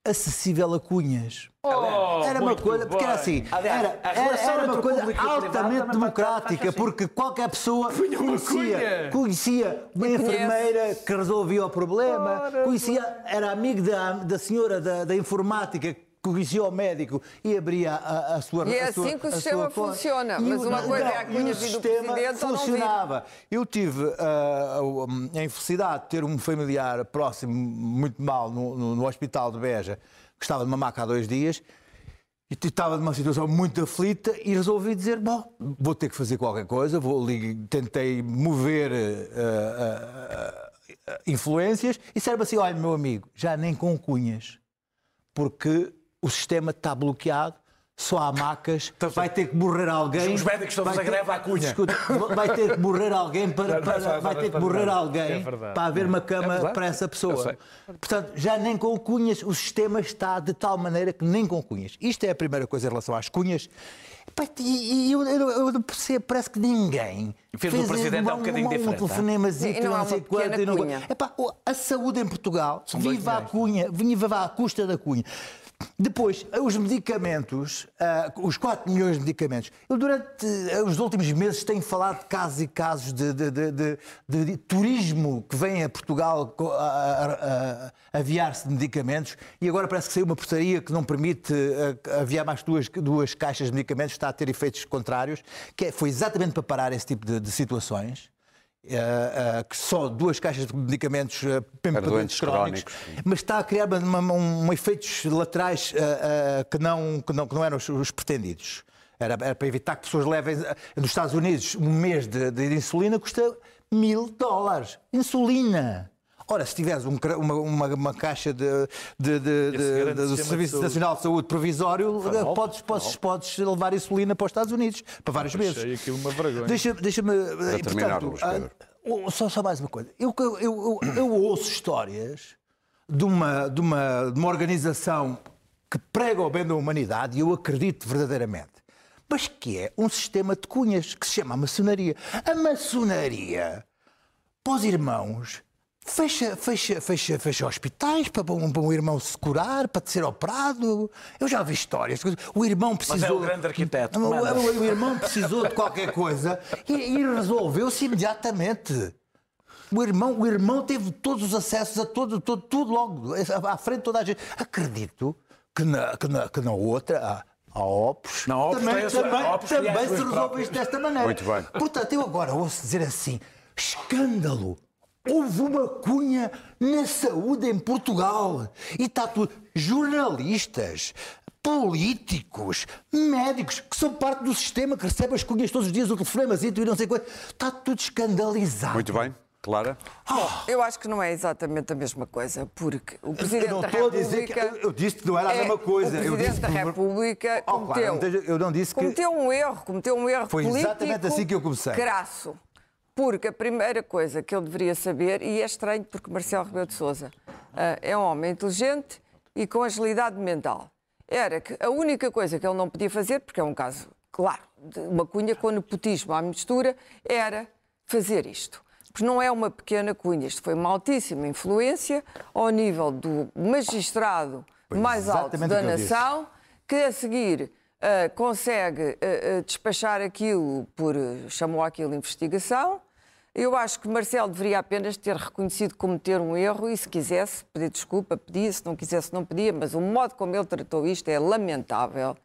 acessível a cunhas. Oh, era uma coisa, porque era assim, era, era, era uma coisa altamente democrática, assim. porque qualquer pessoa conhecia, conhecia uma enfermeira que resolvia o problema, conhecia, era amigo da, da senhora da, da informática conhecia o médico e abria a, a sua E é assim que o sistema funciona. Mas uma coisa é a cunha do presidente funcionava. Eu tive uh, a infelicidade de ter um familiar próximo, muito mal, no, no, no hospital de Beja, que estava numa maca há dois dias e estava numa situação muito aflita e resolvi dizer, bom, vou ter que fazer qualquer coisa, vou tentei mover uh, uh, influências e serve assim, olha, meu amigo, já nem com cunhas, porque o sistema está bloqueado, só há macas, então, vai ter que morrer alguém. Os médicos estão a fazer greve à cunha. Escuta, vai ter que morrer alguém para, para vai ter que morrer alguém para haver uma cama é para essa pessoa. Portanto, já nem com cunhas, o sistema está de tal maneira que nem com cunhas. Isto é a primeira coisa em relação às cunhas. E eu, eu, eu percebo, parece que ninguém. Fez, fez o presidente um, um bocadinho um, diferente. Um telefonemazinho, não, não sei quanto. Não... Epá, a saúde em Portugal São viva a cunha, viva à custa da cunha. Depois, os medicamentos, uh, os 4 milhões de medicamentos. Eu, durante uh, os últimos meses, tenho falado de casos e casos de, de, de, de turismo que vem a Portugal aviar-se de medicamentos e agora parece que saiu uma portaria que não permite uh, aviar mais duas, duas caixas de medicamentos, está a ter efeitos contrários, que é, foi exatamente para parar esse tipo de, de situações. Uh, uh, que só duas caixas de medicamentos uh, para doentes crónicos, crónicos, mas está a criar uma, uma, um, efeitos laterais que, não, que, não, que não eram os, os pretendidos. Era, era, para evitar que pessoas levem. Nos Estados Unidos, um mês de, de insulina custa mil dólares. Insulina! Ora, se tiveres um, uma, uma, uma, caixa de, de, de, do Serviço Nacional de Saúde provisório, mal, podes, podes, podes levar insulina para os Estados Unidos para vários meses. Uma vergonha. Deixa-me. Deixa portanto, ah, só, só mais uma coisa. Eu, eu, eu, eu ouço histórias de uma, de, uma, de uma organização que prega o bem da humanidade e eu acredito verdadeiramente. mas que é um sistema de cunhas que se chama maçonaria. A maçonaria, para os irmãos, fecha, fecha, fecha, fecha hospitais para um, para um irmão se curar, para ser operado. Eu já vi histórias. O irmão precisou. Mas é o grande arquiteto. O, o, o irmão precisou de qualquer coisa e, e resolveu-se imediatamente. O irmão, o irmão teve todos os acessos a todo, todo, tudo logo, à frente de toda a gente. Acredito que na, que na, que na outra, a Opus, na Opus também, também, Opus também se resolve isto desta maneira. Muito bem. Portanto, eu agora ouço dizer assim: escândalo. Houve uma cunha na saúde em Portugal. E está tudo. Jornalistas, políticos, médicos, que são parte do sistema, que recebem as cunhas todos os dias, o telefonema e não sei quanto. Está tudo escandalizado. Muito bem. Clara? Bom, eu acho que não é exatamente a mesma coisa, porque o Presidente eu não da estou República... A dizer que, eu disse que não era a mesma coisa. É, o Presidente da República oh, cometeu, claro, eu não disse que... cometeu um erro, cometeu um erro Foi político exatamente assim que eu comecei. crasso. Porque a primeira coisa que ele deveria saber, e é estranho porque Marcelo Rebelo de Sousa uh, é um homem inteligente e com agilidade mental, era que a única coisa que ele não podia fazer, porque é um caso, claro, de uma cunha com nepotismo à mistura, era fazer isto porque não é uma pequena cunha, isto foi uma altíssima influência ao nível do magistrado foi mais alto da nação, que a seguir uh, consegue uh, despachar aquilo por. chamou aquilo investigação. Eu acho que Marcelo deveria apenas ter reconhecido cometer um erro e, se quisesse, pedir desculpa, pedia, se não quisesse, não pedia, mas o modo como ele tratou isto é lamentável.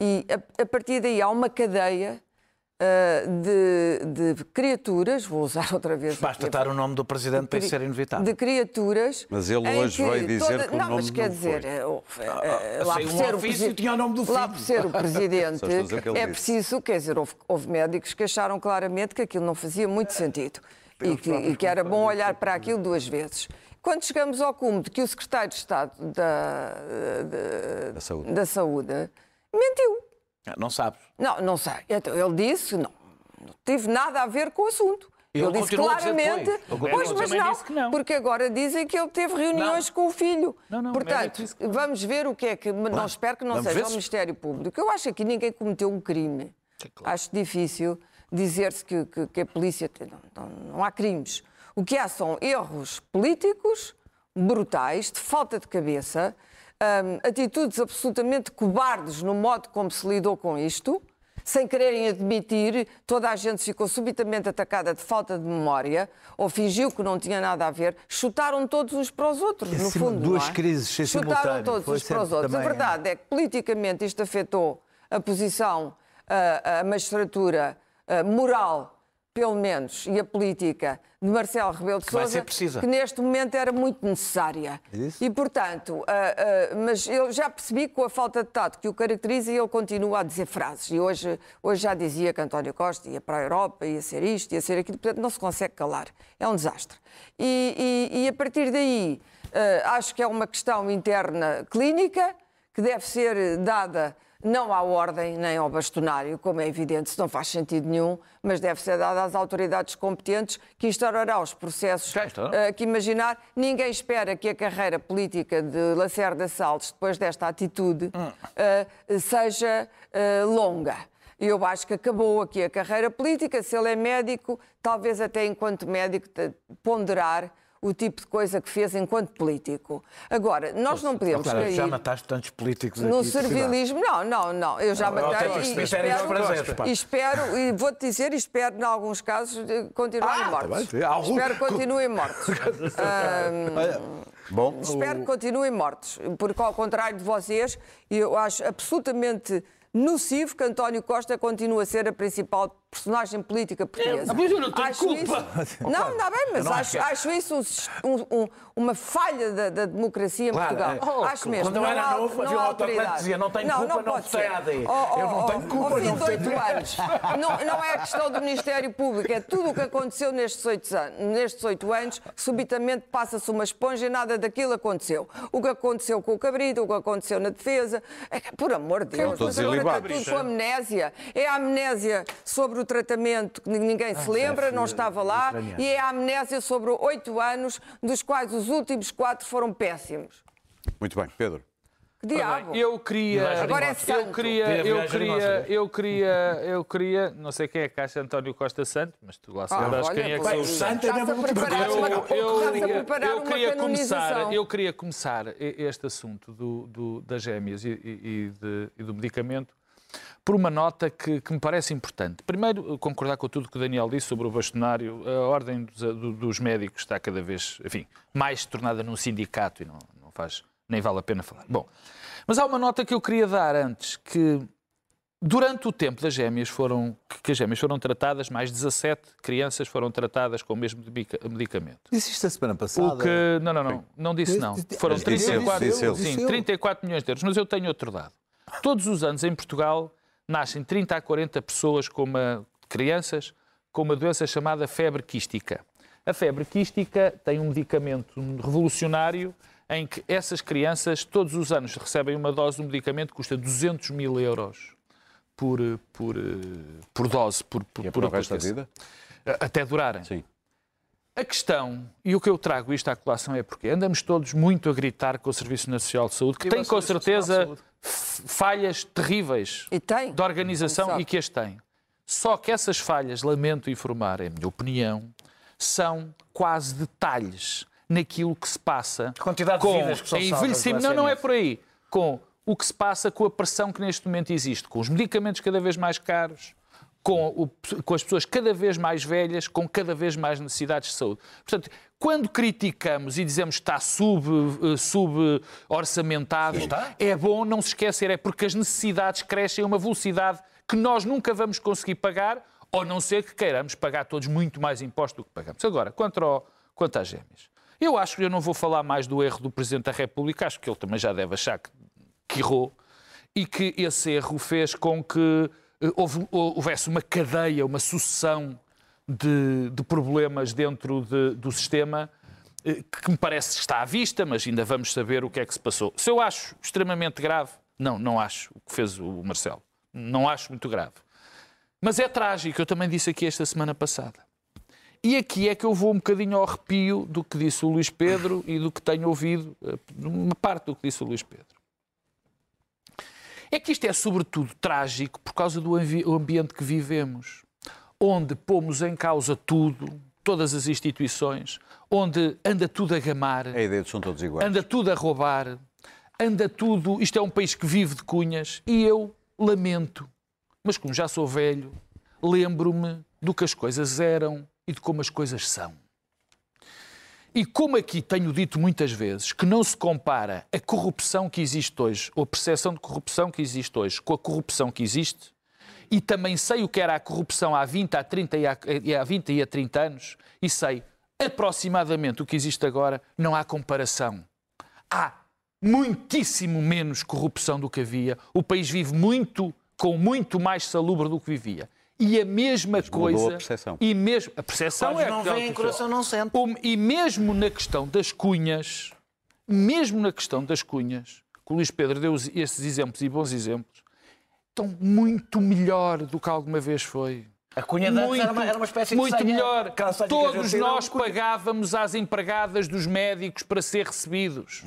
E a, a partir daí há uma cadeia de, de, criaturas, vou usar outra vez. Basta estar o nome do Presidente para ser inevitável. De criaturas. Mas ele hoje veio dizer toda... que o não, nome mas quer não dizer, foi. Uh, uh, lá, por ser um ofício, tinha o nome do lá por ser o Presidente, é preciso, quer dizer, houve, houve, médicos que acharam claramente que aquilo não fazia muito sentido e que, e que era bom olhar para aquilo duas vezes. Quando chegamos ao cume de que o Secretário de Estado da, da, da Saúde, da saúde mentiu. Não sabe. Não, não sei. Então, ele disse, não, não tive nada a ver com o assunto. Ele, ele disse claramente, pois, mas não, não, porque agora dizem que ele teve reuniões não. com o filho. Não, não, Portanto, vamos ver o que é que. Não espero que não vamos seja o Ministério Público. Eu acho que ninguém cometeu um crime. É claro. Acho difícil dizer-se que, que, que, a polícia. Não, não há crimes. O que há são erros políticos brutais, de falta de cabeça, hum, atitudes absolutamente cobardes no modo como se lidou com isto sem quererem admitir, toda a gente ficou subitamente atacada de falta de memória, ou fingiu que não tinha nada a ver, chutaram todos uns para os outros, no fundo. Duas é? crises sem Chutaram todos uns para os outros. Também, a verdade é. é que politicamente isto afetou a posição, a, a magistratura a moral pelo menos, e a política de Marcelo Rebelo de Sousa, que neste momento era muito necessária. É e, portanto, uh, uh, mas eu já percebi com a falta de tato que o caracteriza, ele continua a dizer frases. E hoje, hoje já dizia que António Costa ia para a Europa, ia ser isto, ia ser aquilo, portanto não se consegue calar. É um desastre. E, e, e a partir daí, uh, acho que é uma questão interna clínica que deve ser dada não à ordem nem ao bastonário, como é evidente, isso não faz sentido nenhum, mas deve ser dada às autoridades competentes que instaurará os processos uh, que imaginar. Ninguém espera que a carreira política de Lacerda Salles, depois desta atitude, uh, seja uh, longa. Eu acho que acabou aqui a carreira política. Se ele é médico, talvez até enquanto médico ponderar o tipo de coisa que fez enquanto político. Agora, nós não podemos claro, cair... Já mataste tantos políticos No servilismo, não, não, não. Eu já matei não, e, e, espero, e espero, e vou-te dizer, e espero, em alguns casos, continuarem ah, mortos. Tá Algum... Espero que continuem mortos. Bom, espero que continuem mortos, porque ao contrário de vocês, eu acho absolutamente nocivo que António Costa continue a ser a principal personagem política portuguesa. Mas eu não tenho acho culpa. Isso... Não, não bem, mas acho, acho isso um, um, uma falha da, da democracia em claro, Portugal. É. Oh, acho mesmo. Quando eu era não novo, havia um autocolante que dizia não tenho não, culpa, não, não votei AD. Oh, oh, eu não tenho culpa, ao fim não de oito anos. Não, não é a questão do Ministério Público, é tudo o que aconteceu nestes oito anos, nestes oito anos subitamente passa-se uma esponja e nada daquilo aconteceu. O que aconteceu com o Cabrito, o que aconteceu na defesa, é que, por amor de Deus, mas agora está tudo com amnésia. É a amnésia sobre o tratamento que ninguém se lembra, não estava lá, e é a amnésia sobre oito anos, dos quais os últimos quatro foram péssimos. Muito bem, Pedro. Que diabo? Eu queria, Agora é eu santo. queria, Vê a eu queria, nossa. eu queria, eu queria, não sei quem é que acha António Costa Santo, mas tu lá saberás Ah, quem é que o os santo é mesmo muito eu, eu, eu queria começar, eu queria começar este assunto do, do- das gêmeas e, e- e de- e do medicamento por uma nota que, que me parece importante. Primeiro, concordar com tudo que o Daniel disse sobre o bastonário. A ordem dos, do- dos médicos está cada vez, enfim, mais tornada num sindicato e não, não faz, nem vale a pena falar. Bom, mas há uma nota que eu queria dar antes, que durante o tempo das gêmeas foram, que as gêmeas foram tratadas, mais 17 crianças foram tratadas com o mesmo medica- medicamento. Disse isto a semana passada. O que. Não, não, não. Não disse não. Foram Disse ele, 34, disse ele. sim, Disse ele. 34 milhões de euros. Mas eu tenho outro dado. Todos os anos em Portugal nascem 30 a 40 pessoas com uma. crianças com uma doença chamada febre quística. A febre quística tem um medicamento revolucionário em que essas crianças todos os anos recebem uma dose de um medicamento que custa 200 mil euros por, por, por dose, por, por, E é por o resto da vida? Até durarem. Sim. A questão, e o que eu trago isto à colação é porque andamos todos muito a gritar com o Serviço Nacional de Saúde, que E tem com de certeza falhas terríveis E tem. de organização Sabe. e que as tem. Só que essas falhas, lamento informar, é a minha opinião, são quase detalhes naquilo que se passa A quantidade de com vidas que são envelhecimento. Não, não é por aí. Com o que se passa com a pressão que neste momento existe, com os medicamentos cada vez mais caros, com, o- com as pessoas cada vez mais velhas, com cada vez mais necessidades de saúde. Portanto, quando criticamos e dizemos que está sub, eh, sub-orçamentado, é bom não se esquecer, é porque as necessidades crescem a uma velocidade que nós nunca vamos conseguir pagar, ou não ser que queiramos pagar todos muito mais impostos do que pagamos. Agora, quanto, ao, quanto às gêmeas. Eu acho que eu não vou falar mais do erro do Presidente da República, acho que ele também já deve achar que, que errou e que esse erro fez com que houve- houvesse uma cadeia, uma sucessão de, de problemas dentro de- do sistema eh, que me parece está à vista, mas ainda vamos saber o que é que se passou. Se eu acho extremamente grave, não, não acho o que fez o Marcelo. Não acho muito grave. Mas é trágico, eu também disse aqui esta semana passada. E aqui é que eu vou um bocadinho ao arrepio do que disse o Luís Pedro e do que tenho ouvido, eh, uma parte do que disse o Luís Pedro. É que isto é sobretudo trágico por causa do ambiente que vivemos, onde pomos em causa tudo, todas as instituições, onde anda tudo a gamar, A ideia de são todos iguais. anda tudo a roubar, anda tudo. Isto é um país que vive de cunhas e eu lamento, mas como já sou velho, lembro-me do que as coisas eram e de como as coisas são. E como aqui tenho dito muitas vezes que não se compara a corrupção que existe hoje, ou a percepção de corrupção que existe hoje, com a corrupção que existe, e também sei o que era a corrupção há 20, há 30 e há, e há 20 e há 30 anos, e sei aproximadamente o que existe agora, não há comparação. Há muitíssimo menos corrupção do que havia. O país vive muito, com muito mais salubre do que vivia. E a mesma mudou coisa. a percepção. E mesmo, a percepção é não veem, coração não sente. E mesmo na questão das cunhas, mesmo na questão das cunhas, que o Luís Pedro deu esses exemplos e bons exemplos, estão muito melhor do que alguma vez foi. A cunha de antes era uma, era uma espécie de muito senha- melhor. Todos nós pagávamos às empregadas dos médicos para ser recebidos.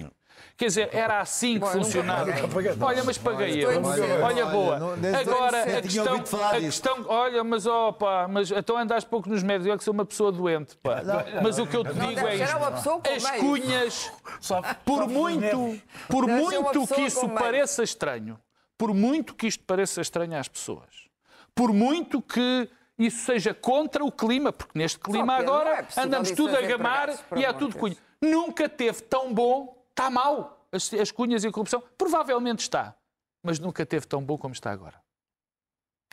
Quer dizer, era assim que Bom, funcionava. Olha, mas paguei eu. Olha, boa. Olha, Agora, a questão, a questão. Olha, mas opa, mas então andaste pouco nos médicos. Eu é que sou uma pessoa doente, pá. Mas o que eu te digo é isto. As cunhas, por muito, por muito que isso pareça estranho, por muito que isto pareça estranho às pessoas, por muito que isso seja contra o clima, porque neste clima agora é andamos tudo a gamar e há tudo de cunha. Nunca teve tão bom, está mal. As, as cunhas e a corrupção, provavelmente está, mas nunca teve tão bom como está agora.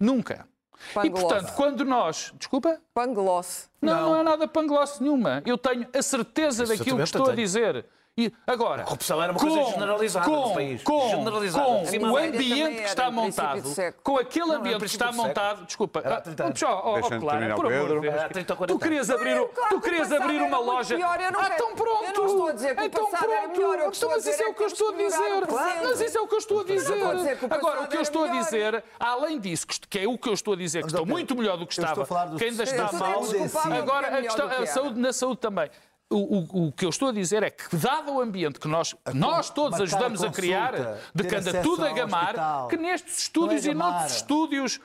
Nunca. E Pangloss. portanto, quando nós. Desculpa? Pangloss. Não, não, há nada panglosse nenhuma. Eu tenho a certeza eu daquilo que estou a tenho. dizer. E agora, a corrupção era uma coisa generalizada com, no país. Com, Generalizada. com o da- ambiente que está montado, com aquele Não, ambiente que está montado, desculpa, Era há 30 anos. ah, terminar, por amor de. Deus. Era há 30 ou 40 Tu querias abrir, Claro tu querias abrir uma loja. pior, eu não ah, quero- então pronto. eu não estou a dizer que então era pronto. melhor, eu Então, estou a mas isso é o que eu é estou a dizer. Mas isso é o que eu estou a dizer. estou Agora, o que eu estou a dizer, além disso, que- é o que eu estou a dizer, que estou muito melhor do que estou estava, que ainda está mal. Agora, é a era. saúde na saúde também. O, o, o, que eu estou a dizer é que, dado o ambiente que nós, nós todos ajudamos a, a criar, de que anda tudo a gamar, hospital. que nestes estúdios é e noutros estúdios,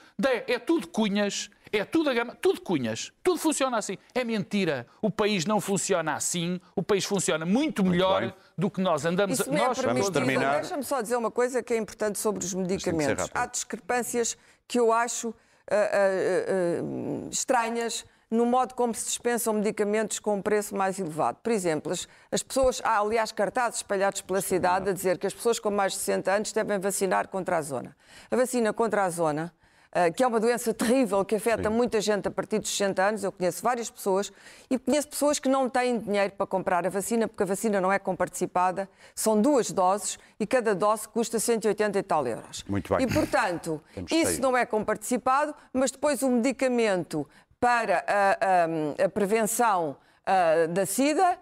é tudo cunhas, é tudo a gamar, tudo cunhas, tudo funciona assim. É mentira. O país não funciona assim, o país funciona muito melhor muito do que nós andamos Isso a... nós é vamos terminar. Deixa-me só dizer uma coisa que é importante sobre os medicamentos. Há discrepâncias que eu acho uh, uh, uh, estranhas no modo como se dispensam medicamentos com um preço mais elevado. Por exemplo, as, as pessoas, há aliás cartazes espalhados pela cidade a dizer que as pessoas com mais de 60 anos devem vacinar contra a zona. A vacina contra a zona Uh, que é uma doença terrível que afeta Sim. muita gente a partir dos 60 anos. Eu conheço várias pessoas e conheço pessoas que não têm dinheiro para comprar a vacina porque a vacina não é comparticipada. São duas doses e cada dose custa 180 e tal euros. Muito bem. E, portanto, isso não é comparticipado, mas depois o medicamento para a, a, a prevenção a, da SIDA,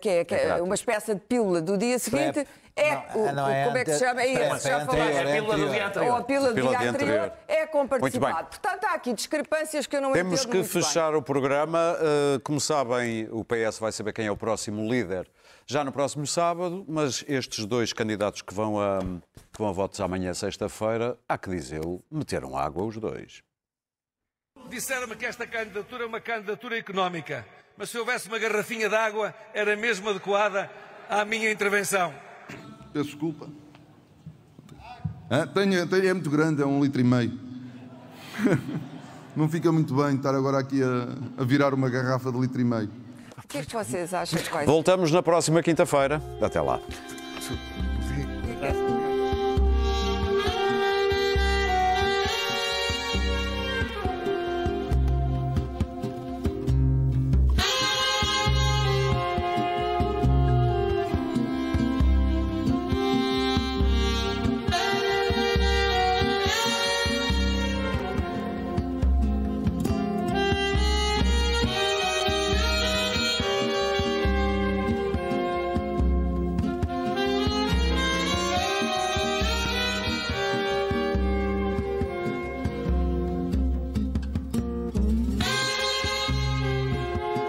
que é, que é uma espécie de pílula do dia seguinte. É, não, não é como é que se chama? É isso, já falaste. É a pílula do dia anterior. Ou a pílula do dia anterior é compartilhado. Portanto, há aqui discrepâncias que eu não Temos entendo que fechar bem. o programa. Como sabem, o PS vai saber quem é o próximo líder já no próximo sábado, mas estes dois candidatos que vão a, que vão a votos amanhã, sexta-feira, há que dizê-lo, meteram água os dois. Disseram-me que esta candidatura é uma candidatura económica, mas se houvesse uma garrafinha de água, era mesmo adequada à minha intervenção. Peço desculpa. Ah, tenho, tenho, é muito grande, é um litro e meio. Não fica muito bem estar agora aqui a, a virar uma garrafa de litro e meio. O que é que vocês acham? Voltamos na próxima quinta-feira. Até lá.